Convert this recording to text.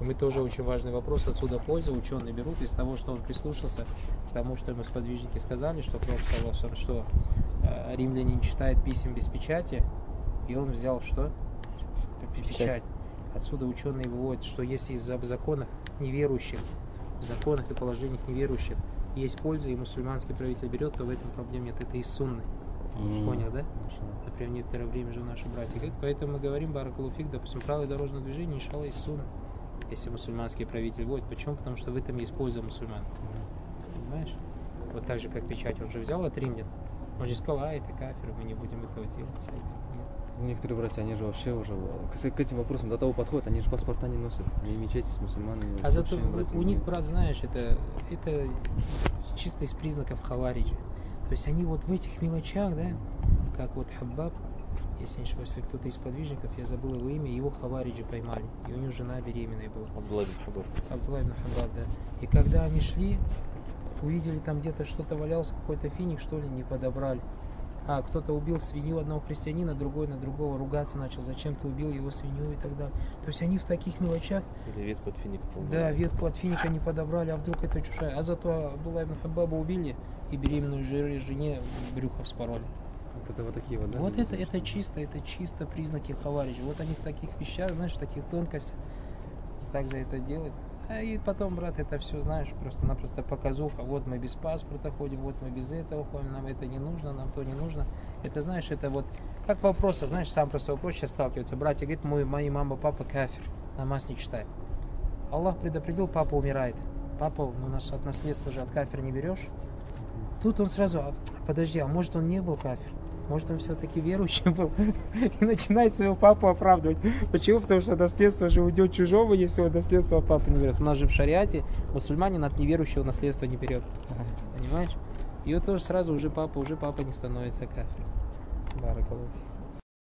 Мы тоже очень важный вопрос. Отсюда пользу ученые берут из того, что он прислушался к тому, что ему сподвижники сказали, что Пророк сказал, что э, римляне не читают писем без печати, и он взял что? Печать. Отсюда ученые выводят, что если из-за законов неверующих, в законах и положениях неверующих есть польза, и мусульманский правитель берет, то в этом проблем нет. Это из сунны. Mm. Понял, да? Например, некоторое время же наши братья говорят. Поэтому мы говорим, Баракалуфик, допустим, правое дорожное движение, иншалла, из сунны. Если мусульманский правитель вводит. Почему? Потому что в этом есть польза мусульман. Mm. Понимаешь? Вот так же, как печать, он же взял от римлян. Он же сказал, а, это кафир, мы не будем этого делать. Некоторые братья, они же вообще уже к, к этим вопросам до того подходят, они же паспорта не носят, не мечети с мусульманами. А зато у них, брат, знаешь, это, это чисто из признаков хавариджа. То есть они вот в этих мелочах, да, как вот Хаббаб, если не ошибаюсь, если кто-то из подвижников, я забыл его имя, его хавариджи поймали, и у него жена беременная была. Абдулла ибн Хаббаб. Абдулла ибн Хаббаб, да. И когда они шли, увидели там где-то что-то валялось, какой-то финик, что ли, не подобрали а, кто-то убил свинью одного христианина, другой на другого ругаться начал, зачем ты убил его свинью и так далее. То есть они в таких мелочах... Или ветку от финика Да, ветку от финика не подобрали, а вдруг это чужая. А зато Абдулла ибн Хабаба убили и беременную жене брюхо вспороли. Вот это вот такие вот, да? Вот это, это чисто, это чисто признаки хавариджа. Вот они в таких вещах, знаешь, в таких тонкостях так за это делают. А и потом, брат, это все, знаешь, просто-напросто показуха. Вот мы без паспорта ходим, вот мы без этого ходим, нам это не нужно, нам то не нужно. Это, знаешь, это вот как вопрос, а знаешь, сам просто вопрос сейчас сталкивается. Братья говорит, мой, мои мама, папа кафир, намаз не читает. Аллах предопределил, папа умирает. Папа, у нас от наследства же от кафира не берешь. Тут он сразу, а, подожди, а может он не был кафир? Может, он все-таки верующим был? И начинает своего папу оправдывать. Почему? Потому что наследство же уйдет чужого, если он наследство папы не берет. У нас же в шариате мусульманин от неверующего наследства не берет. Понимаешь? И вот тоже сразу уже папа, уже папа не становится кафиром. Баракалуфи.